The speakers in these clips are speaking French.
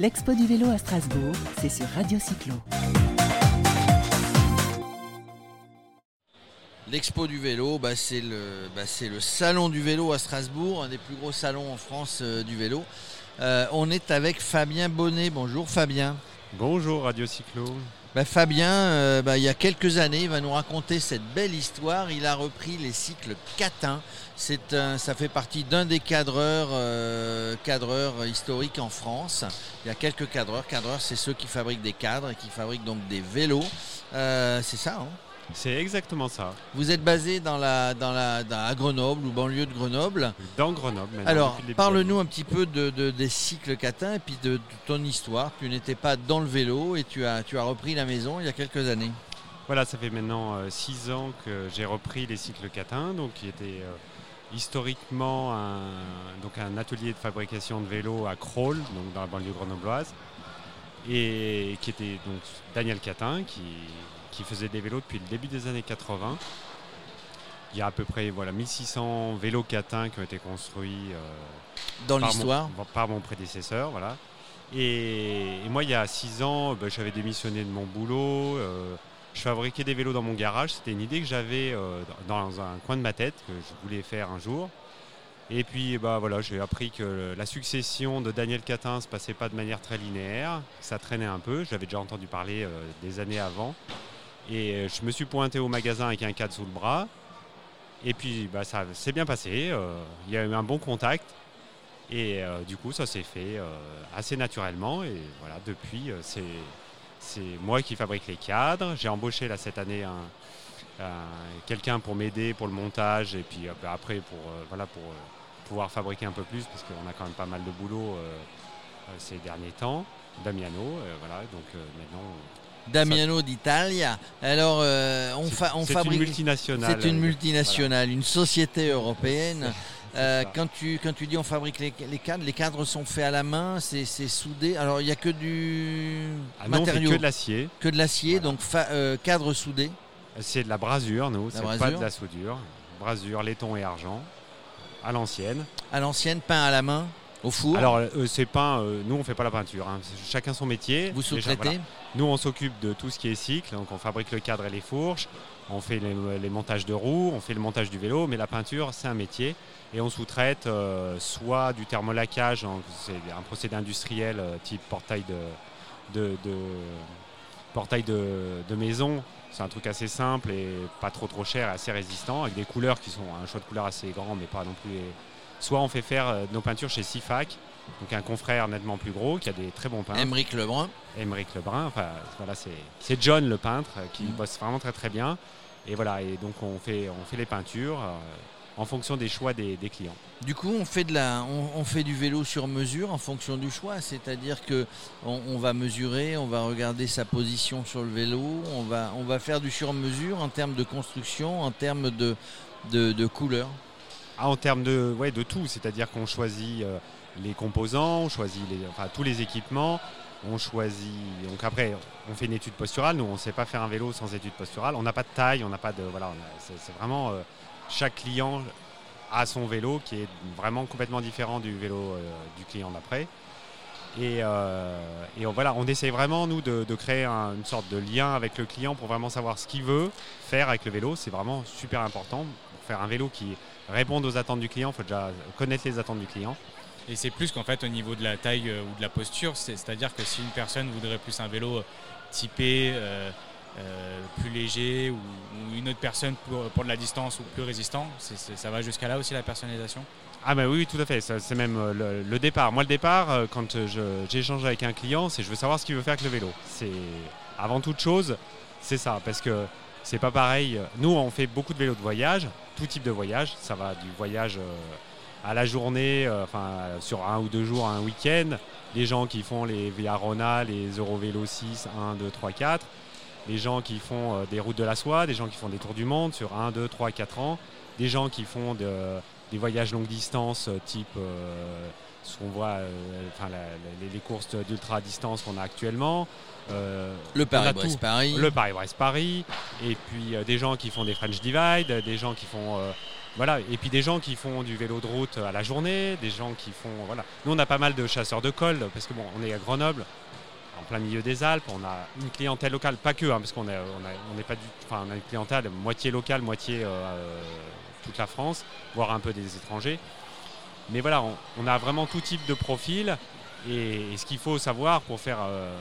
L'Expo du vélo à Strasbourg, c'est sur Radio Cyclo. L'Expo du vélo, bah, c'est le, bah, c'est le salon du vélo à Strasbourg, un des plus gros salons en France euh, du vélo. Euh, on est avec Fabien Bonnet. Bonjour Fabien. Bonjour Radio Cyclo. Bah, Fabien, euh, bah, il y a quelques années, il va nous raconter cette belle histoire. Il a repris les cycles Catin. C'est un- ça fait partie d'un des cadreurs, euh, historiques en France. Il y a quelques cadreurs. Cadreurs, c'est ceux qui fabriquent des cadres et qui fabriquent donc des vélos. Euh, c'est ça. hein? C'est exactement ça. Vous êtes basé dans la, dans la, dans- à Grenoble ou banlieue de Grenoble. Dans Grenoble maintenant. Alors, parle-nous un petit peu de, de- des cycles Catin et puis de, de ton histoire. Tu n'étais pas dans le vélo et tu as, tu as repris la maison il y a quelques années. Voilà, ça fait maintenant 6 ans que j'ai repris les cycles Catin, donc qui était euh, historiquement un, donc un atelier de fabrication de vélos à Crolles, donc dans la banlieue grenobloise, et qui était donc Daniel Catin qui, qui faisait des vélos depuis le début des années 80. Il y a à peu près voilà, 1600 vélos Catin qui ont été construits. euh, Dans par l'histoire. mon, par mon prédécesseur, voilà. Et, et moi, il y a six ans, ben, j'avais démissionné de mon boulot. euh, je fabriquais des vélos dans mon garage. C'était une idée que j'avais euh, dans un coin de ma tête que je voulais faire un jour. Et puis, bah voilà, j'ai appris que la succession de Daniel Catin se passait pas de manière très linéaire. Ça traînait un peu. J'avais déjà entendu parler euh, des années avant. Et euh, je me suis pointé au magasin avec un cadre sous le bras. Et puis, bah, ça s'est bien passé. euh, Il y a eu un bon contact. Et euh, du coup, ça s'est fait assez naturellement. Et voilà, depuis, c'est, moi qui fabrique les cadres. J'ai embauché là cette année un, un- quelqu'un pour m'aider pour le montage et puis après pour, voilà, pour pouvoir fabriquer un peu plus parce qu'on a quand même pas mal de boulot ces derniers temps. Damiano, voilà, donc maintenant. Damiano d'Italia. Alors, euh, on, c'est- fa- on c'est fabrique. une multinationale. C'est une euh, multinationale, une société européenne. Euh, quand, tu, quand tu dis on fabrique les, les cadres, les cadres sont faits à la main, c'est soudé. Alors il n'y a que du Ah non, que de l'acier. que de l'acier, Voilà. donc euh, cadre soudé. C'est de la brasure, nous. C'est pas de la soudure. Brasure, laiton et argent, à l'ancienne. à l'ancienne, peint à la main, au four. Alors, euh, c'est peint, euh, nous on fait pas la peinture, hein. Chacun son métier. vous sous-traitez. voilà. Nous on s'occupe de tout ce qui est cycle, donc on fabrique le cadre et les fourches, on fait les, les montages de roues, on fait le montage du vélo, mais la peinture c'est un métier. Et on sous-traite euh, soit du thermolaquage, hein, c'est un procédé industriel type portail de, de, de- portail de, de maison. C'est un truc assez simple et pas trop trop cher et assez résistant, avec des couleurs qui sont un choix de couleurs assez grand, mais pas non plus. Soit on fait faire euh, nos peintures chez Sifac, donc un confrère nettement plus gros qui a des très bons peintres. Émeric Lebrun. Émeric Lebrun, enfin voilà, c'est John le peintre euh, qui Mhm. bosse vraiment très très bien. Et voilà, et donc on fait, on fait les peintures euh, en fonction des choix des, des clients. Du coup, on fait, de la, on, on fait du vélo sur mesure en fonction du choix. C'est-à-dire que on, on va mesurer, on va regarder sa position sur le vélo, on va, on va faire du sur mesure en termes de construction, en termes de, de, de couleur. Ah, en termes de, ouais, de tout, c'est-à-dire qu'on choisit euh, les composants, on choisit les, enfin, tous les équipements, on choisit. Donc après, on fait une étude posturale. Nous, on ne sait pas faire un vélo sans étude posturale. On n'a pas de taille, on n'a pas de. Voilà, c'est vraiment. euh, chaque client a son vélo qui est vraiment complètement différent du vélo euh, du client d'après. Et, et on, voilà, on essaye vraiment, nous, de, créer un- une sorte de lien avec le client pour vraiment savoir ce qu'il veut faire avec le vélo. C'est vraiment super important. Pour faire un vélo qui réponde aux attentes du client, il faut déjà connaître les attentes du client. Et c'est plus qu'en fait au niveau de la taille euh, ou de la posture, c'est- c'est-à-dire que si une personne voudrait plus un vélo euh, typé, euh, euh, plus léger, ou, ou une autre personne pour, pour de la distance ou plus résistant, ça va jusqu'à là aussi la personnalisation? Ah bah oui, tout à fait. C'est même le, le départ. Moi, le départ, quand j'échange avec un client, c'est je veux savoir ce qu'il veut faire avec le vélo. C'est avant toute chose, c'est ça, parce que c'est pas pareil. Nous, on fait beaucoup de vélos de voyage, tout type de voyage. Ça va du voyage euh, à la journée, euh, enfin sur un ou deux jours, un week-end. Les gens qui font les Via Rona, les Eurovélo 6, 1, 2, 3, 4. Les gens qui font euh, des routes de la soie, des gens qui font des tours du monde sur 1, 2, 3, 4 ans. Des gens qui font de, des voyages longue distance type ce qu'on voit, euh, enfin, la- la- les, courses d'ultra distance qu'on a actuellement. Euh, Le Paris-Brest-Paris. Le Paris-Brest-Paris. Et puis euh, des gens qui font des French Divide, des gens qui font euh, voilà. Et puis des gens qui font du vélo de route à la journée, des gens qui font. Voilà. Nous, on a pas mal de chasseurs de col, parce que bon, on est à Grenoble, en plein milieu des Alpes. On a une clientèle locale, pas que, hein, parce qu'on est, on pas du, enfin, on a une clientèle moitié locale, moitié toute la France, voire un peu des étrangers. Mais voilà, on, a vraiment tout type de profil. Et, ce qu'il faut savoir pour faire, euh,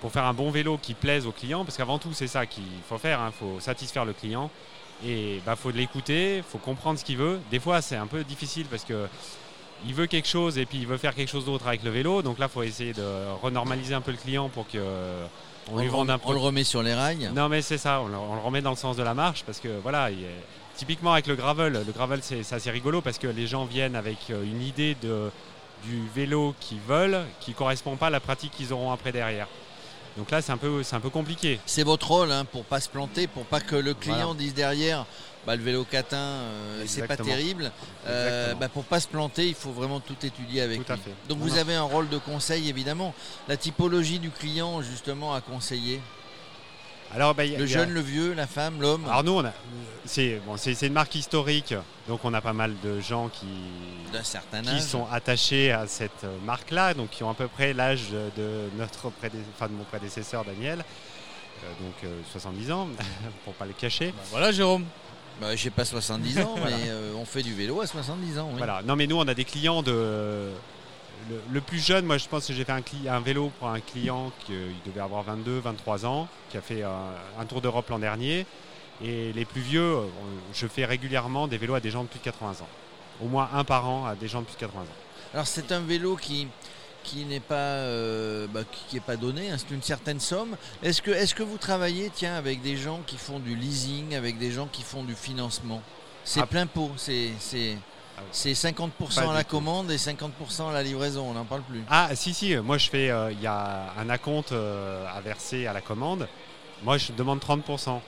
pour faire un bon vélo qui plaise au client, parce qu'avant tout, c'est ça qu'il faut faire, il hein, faut satisfaire le client. Et il bah, faut l'écouter, il faut comprendre ce qu'il veut. Des fois, c'est un peu difficile parce que il veut quelque chose et puis il veut faire quelque chose d'autre avec le vélo. Donc là, il faut essayer de renormaliser un peu le client pour que on, lui vende un On le remet sur les rails Non, mais c'est ça, on le, remet dans le sens de la marche parce que voilà, typiquement avec le gravel, le gravel c'est assez rigolo parce que les gens viennent avec euh, une idée de, du vélo qu'ils veulent qui ne correspond pas à la pratique qu'ils auront après derrière. Donc là, c'est un peu, un peu compliqué. C'est votre rôle hein, pour pas se planter, pour pas que le client dise derrière, bah, le vélo catin, euh, c'est pas terrible. Euh, bah, pour pas se planter, il faut vraiment tout étudier avec tout lui. Donc vous avez un rôle de conseil évidemment. La typologie du client justement à conseiller? Alors, bah, le jeune, le vieux, la femme, l'homme. Alors nous, c'est bon, une marque historique, donc on a pas mal de gens qui, qui sont attachés à cette marque-là, donc qui ont à peu près l'âge de notre de mon prédécesseur Daniel, euh, donc 70 euh, ans, pour pas le cacher. Bah, voilà, Jérôme. Bah, j'ai pas 70 ans, mais euh, on fait du vélo à 70 ans. Voilà. Non, mais nous, on a des clients de le, plus jeune, moi je pense que j'ai fait un, vélo pour un client qui euh, devait avoir 22, 23 ans, qui a fait un, tour d'Europe l'an dernier. Et les plus vieux, euh, je fais régulièrement des vélos à des gens de plus de 80 ans. Au moins un par an à des gens de plus de 80 ans. Alors c'est un vélo qui, qui n'est pas, euh, bah, qui, pas donné, hein, c'est une certaine somme. Est-ce que, est que vous travaillez tiens, avec des gens qui font du leasing, avec des gens qui font du financement? C'est ah. plein pot, c'est ah c'est 50% à la commande et 50% à la livraison, on n'en parle plus. Ah si si, moi je fais, euh, il y a un acompte euh, à verser à la commande. Moi je demande 30%.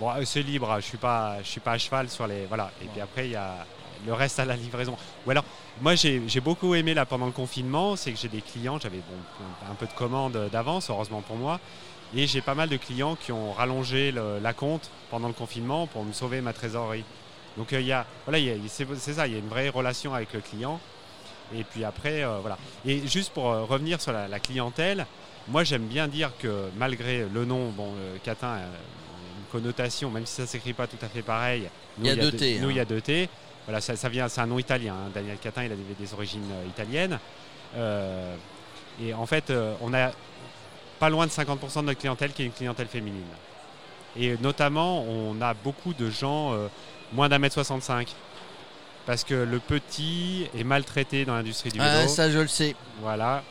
Bon, euh, c'est libre, je suis pas, je suis pas à cheval sur les, voilà. Et puis après il y a le reste à la livraison. Ou alors, moi j'ai beaucoup aimé là pendant le confinement, c'est que j'ai des clients, j'avais un peu de commandes d'avance, heureusement pour moi. Et j'ai pas mal de clients qui ont rallongé la compte pendant le confinement pour me sauver ma trésorerie. Donc euh, il y a, voilà, c'est ça, il y a une vraie relation avec le client. Et puis après, euh, voilà. Et juste pour euh, revenir sur la, clientèle, moi j'aime bien dire que malgré le nom, bon, Catin, une connotation, même si ça ne s'écrit pas tout à fait pareil, nous, il y a deux T. Nous, il y a deux T. Voilà, ça, vient, c'est un nom italien. Hein. Daniel Catin, il a des, origines italiennes. et en fait, on a pas loin de 50% de notre clientèle qui est une clientèle féminine. Et notamment, on a beaucoup de gens moins d'un mètre 65. Parce que le petit est maltraité dans l'industrie du vélo. Ah, ça, je le sais. Voilà.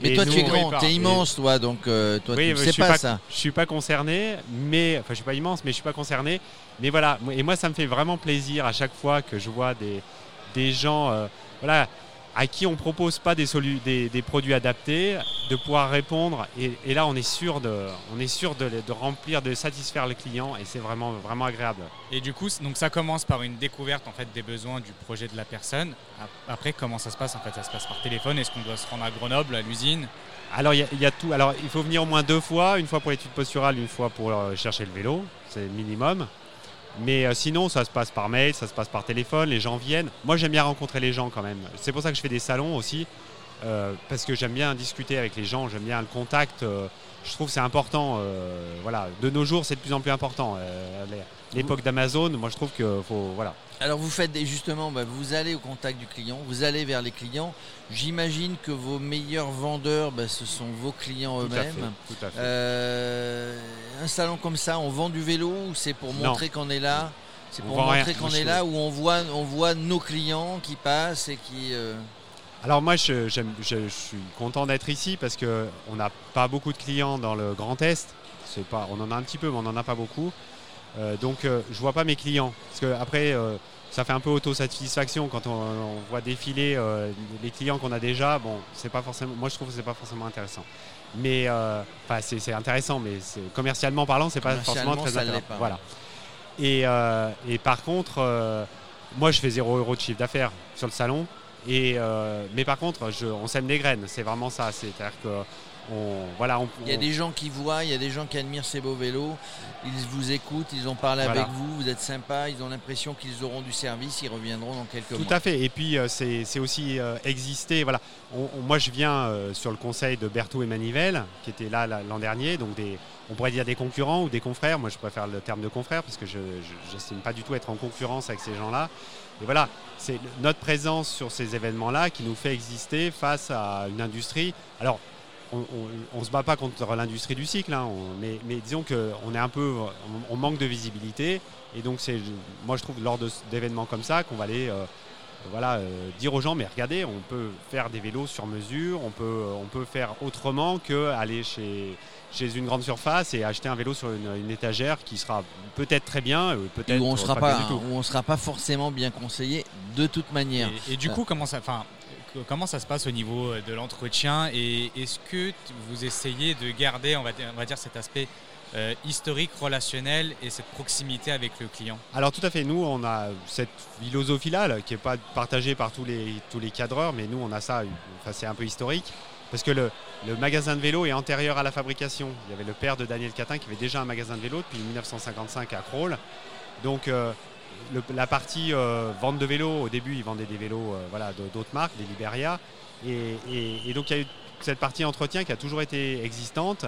Mais toi, tu es grand, tu es immense, toi, donc euh, toi, tu ne sais pas, ça. Je suis pas concerné, mais enfin, je suis pas immense, mais je suis pas concerné. Mais voilà, et moi, ça me fait vraiment plaisir à chaque fois que je vois des, des gens, euh, voilà, à qui on ne propose pas des, des, produits adaptés, de pouvoir répondre. Et, là, on est sûr, de, on est sûr de, remplir, de satisfaire le client et c'est vraiment, vraiment agréable. Et du coup, donc ça commence par une découverte en fait, des besoins du projet de la personne. Après, comment ça se passe en fait? Ça se passe par téléphone Est-ce qu'on doit se rendre à Grenoble, à l'usine? Alors il y, a tout. Alors il faut venir au moins deux fois, une fois pour l'étude posturale, une fois pour euh, chercher le vélo, c'est le minimum. Mais euh, sinon, ça se passe par mail, ça se passe par téléphone, les gens viennent. Moi, j'aime bien rencontrer les gens quand même. C'est pour ça que je fais des salons aussi, euh, parce que j'aime bien discuter avec les gens, j'aime bien le contact. Euh, je trouve que c'est important. voilà, de nos jours, c'est de plus en plus important. L'époque d'Amazon, moi, je trouve que faut voilà. Alors vous faites justement, bah, vous allez au contact du client, vous allez vers les clients. J'imagine que vos meilleurs vendeurs, bah, ce sont vos clients eux-mêmes. Euh, un salon comme ça, on vend du vélo ou c'est pour montrer qu'on est là? C'est pour montrer qu'on est là où on voit, on voit nos clients qui passent et qui. Euh, Alors moi, je, je, suis content d'être ici parce qu'on n'a pas beaucoup de clients dans le Grand Est. Pas, on en a un petit peu, mais on n'en a pas beaucoup. Euh, donc je vois pas mes clients. Parce que après, ça fait un peu autosatisfaction quand on, voit défiler euh, les clients qu'on a déjà. Bon, c'est pas forcément. Moi, je trouve que c'est pas forcément intéressant. Mais euh, c'est intéressant, mais commercialement parlant, c'est pas forcément très intéressant. Voilà. Et, euh, et, par contre, moi, je fais 0 euros de chiffre d'affaires sur le salon. Et, euh, mais par contre, je, on sème des graines, c'est vraiment ça. C'est-à-dire que on, voilà, on, Il y a des gens qui voient, il y a des gens qui admirent ces beaux vélos, ils vous écoutent, ils ont parlé Voilà. avec vous, vous êtes sympa, ils ont l'impression qu'ils auront du service, ils reviendront dans quelques Tout mois. à fait. Et puis euh, c'est aussi euh, exister. Voilà. Moi, je viens euh, sur le conseil de Berthaud et Manivelle, qui était là là, l'an dernier. Donc des, on pourrait dire des concurrents ou des confrères. Moi, je préfère le terme de confrère parce que je n'estime pas du tout être en concurrence avec ces gens-là. Et voilà, c'est notre présence sur ces événements-là qui nous fait exister face à une industrie. Alors, on ne se bat pas contre l'industrie du cycle, hein, mais, disons qu'on est un peu, on, manque de visibilité. Et donc, c'est, moi, je trouve lors d'événements comme ça qu'on va aller euh, voilà, euh, dire aux gens, mais regardez, on peut faire des vélos sur mesure, on peut, on peut faire autrement qu'aller chez, chez une grande surface et acheter un vélo sur une, une étagère qui sera peut-être très bien, euh, peut-être où on sera pas, pas, bien du tout. où on sera pas forcément bien conseillé de toute manière. Et, et du Euh. coup, comment ça, enfin, comment ça se passe au niveau euh, de l'entretien et est-ce que vous essayez de garder, on va dire, on va dire cet aspect euh, historique, relationnel et cette proximité avec le client Alors tout à fait, nous on a cette philosophie-là là, qui n'est pas partagée par tous les, tous les cadreurs, mais nous on a ça, enfin, c'est un peu historique, parce que le, le magasin de vélo est antérieur à la fabrication. Il y avait le père de Daniel Catin qui avait déjà un magasin de vélo depuis 1955 à Crolles. Donc euh, la partie euh, vente de vélos, au début ils vendaient des vélos voilà, d'autres marques, des Liberia, et donc il y a eu cette partie entretien qui a toujours été existante.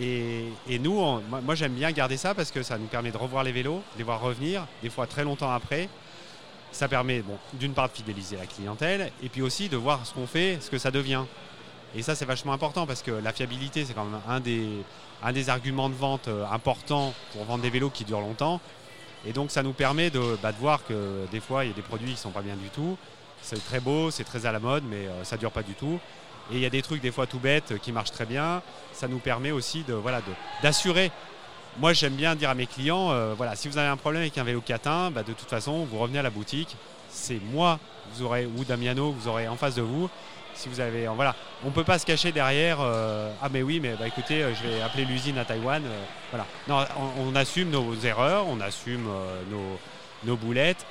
Et, nous, moi, j'aime bien garder ça parce que ça nous permet de revoir les vélos, de les voir revenir, des fois très longtemps après. Ça permet bon, d'une part de fidéliser la clientèle et puis aussi de voir ce qu'on fait, ce que ça devient. Et ça, c'est vachement important parce que la fiabilité, c'est quand même un des, un des arguments de vente euh, importants pour vendre des vélos qui durent longtemps. Et donc, ça nous permet de, bah, de voir que des fois, il y a des produits qui ne sont pas bien du tout. C'est très beau, c'est très à la mode, mais euh, ça ne dure pas du tout. Et il y a des trucs, des fois tout bêtes, euh, qui marchent très bien. Ça nous permet aussi de, d'assurer. Moi, j'aime bien dire à mes clients, euh, voilà, si vous avez un problème avec un vélo Catin, bah, de toute façon, vous revenez à la boutique. C'est moi, vous aurez, ou Damiano, vous aurez en face de vous. Si vous avez, voilà, on peut pas se cacher derrière. euh, ah mais oui, mais bah, écoutez, je vais appeler l'usine à Taïwan. voilà. Non, on, assume nos erreurs, on assume nos boulettes.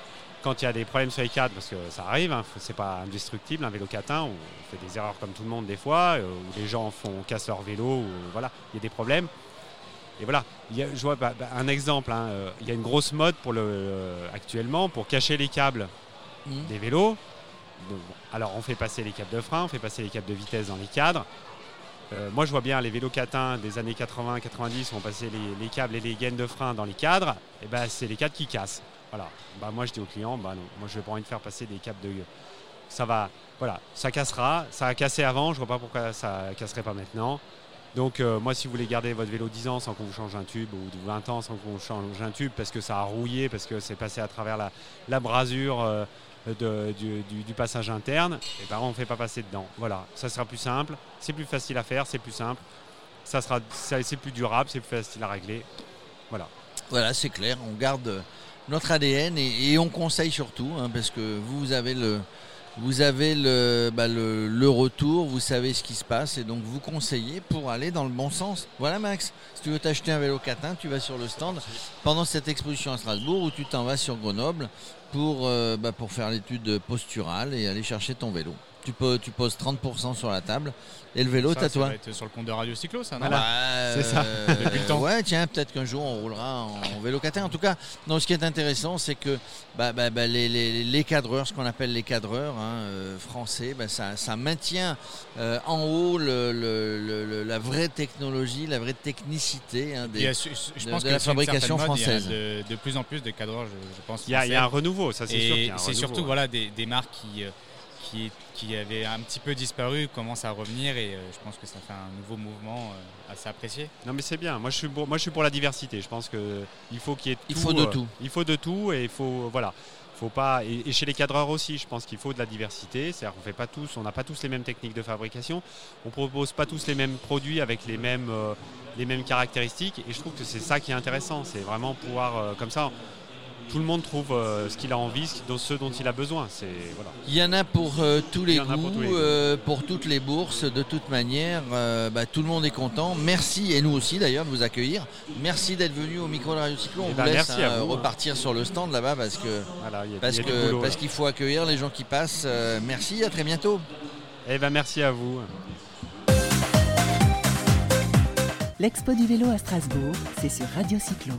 Quand il y a des problèmes sur les cadres, parce que ça arrive, hein, c'est pas indestructible un vélo catin, on fait des erreurs comme tout le monde des fois, euh, où les gens font cassent leur vélo, voilà, il y a des problèmes. Et voilà, il y a- je vois bah, bah, un exemple. hein, euh, il y a une grosse mode pour le, euh, actuellement pour cacher les câbles Mhm. des vélos. Donc, alors on fait passer les câbles de frein, on fait passer les câbles de vitesse dans les cadres. Euh, moi je vois bien les vélos catins des années 80-90 où on passait les, les câbles et les gaines de frein dans les cadres, et ben c'est les cadres qui cassent. Voilà. Bah, moi je dis aux clients, bah non, moi je n'ai pas envie de faire passer des câbles de. Ça va, voilà, ça cassera. Ça a cassé avant, je vois pas pourquoi ça casserait pas maintenant. Donc euh, moi si vous voulez garder votre vélo 10 ans sans qu'on vous change un tube ou 20 ans sans qu'on vous change un tube parce que ça a rouillé, parce que c'est passé à travers la, la brasure euh, de- du, du- passage interne, et ben on ne fait pas passer dedans. Voilà, ça sera plus simple, c'est plus facile à faire, c'est plus simple, ça sera, c'est plus durable, c'est plus facile à régler. Voilà. Voilà, c'est clair, on garde euh, notre ADN et, et on conseille surtout, hein, parce que vous avez le, vous avez le, bah, le, le retour, vous savez ce qui se passe et donc vous conseillez pour aller dans le bon sens. Voilà Max, si tu veux t'acheter un vélo catin, tu vas sur le stand pendant cette exposition à Strasbourg ou tu t'en vas sur Grenoble pour, euh, bah, pour faire l'étude posturale et aller chercher ton vélo. Tu, peux, tu poses 30% sur la table et le vélo, t'as toi. va être sur le compte de Radio Cyclo, ça, non Voilà. Bah, c'est ça. euh, Depuis le temps. Ouais, tiens, peut-être qu'un jour on roulera en vélo catin. En tout cas, non, ce qui est intéressant, c'est que bah, bah, bah, les, les- les cadreurs, ce qu'on appelle les cadreurs hein, euh, français, bah, ça, ça maintient euh, en haut le- le- le- le- la vraie technologie, la vraie technicité hein, des, a je de- pense de que la fabrication mode, il y a française. De, de plus en plus de cadreurs, je, je pense. Il y, a, il y a un renouveau, ça c'est sûr. c'est surtout ouais. voilà, des, des marques qui, euh, qui, qui avaient un petit peu disparu commencent à revenir et euh, je pense que ça fait un nouveau mouvement euh, assez apprécié. Non mais c'est bien. Moi je suis pour, moi je suis pour la diversité. Je pense que il faut qu'il y ait Il tout, faut de euh, tout. Il faut de tout et il faut voilà. Faut pas et, et chez les cadreurs aussi, je pense qu'il faut de la diversité. C'est-à-dire qu'on fait pas tous, on n'a pas tous les mêmes techniques de fabrication. On propose pas tous les mêmes produits avec les mêmes euh, les mêmes caractéristiques. Et je trouve que c'est ça qui est intéressant. C'est vraiment pouvoir euh, comme ça. Tout le monde trouve euh, ce qu'il a envie, ce dont il a besoin. C'est voilà. Il y en a pour euh, tous les goûts, pour tous les goûts. euh, pour toutes les bourses, de toute manière. euh, bah, tout le monde est content. Merci et nous aussi d'ailleurs de vous accueillir. Merci d'être venu au micro de Radio Cyclo. On Eh vous ben, laisse merci à hein, vous. repartir sur le stand là-bas parce que Voilà, il y a, parce il y a du que boulot, parce là. qu'il faut accueillir les gens qui passent. Euh, merci, à très bientôt. Eh ben merci à vous. L'expo du vélo à Strasbourg, c'est sur Radio Cyclo.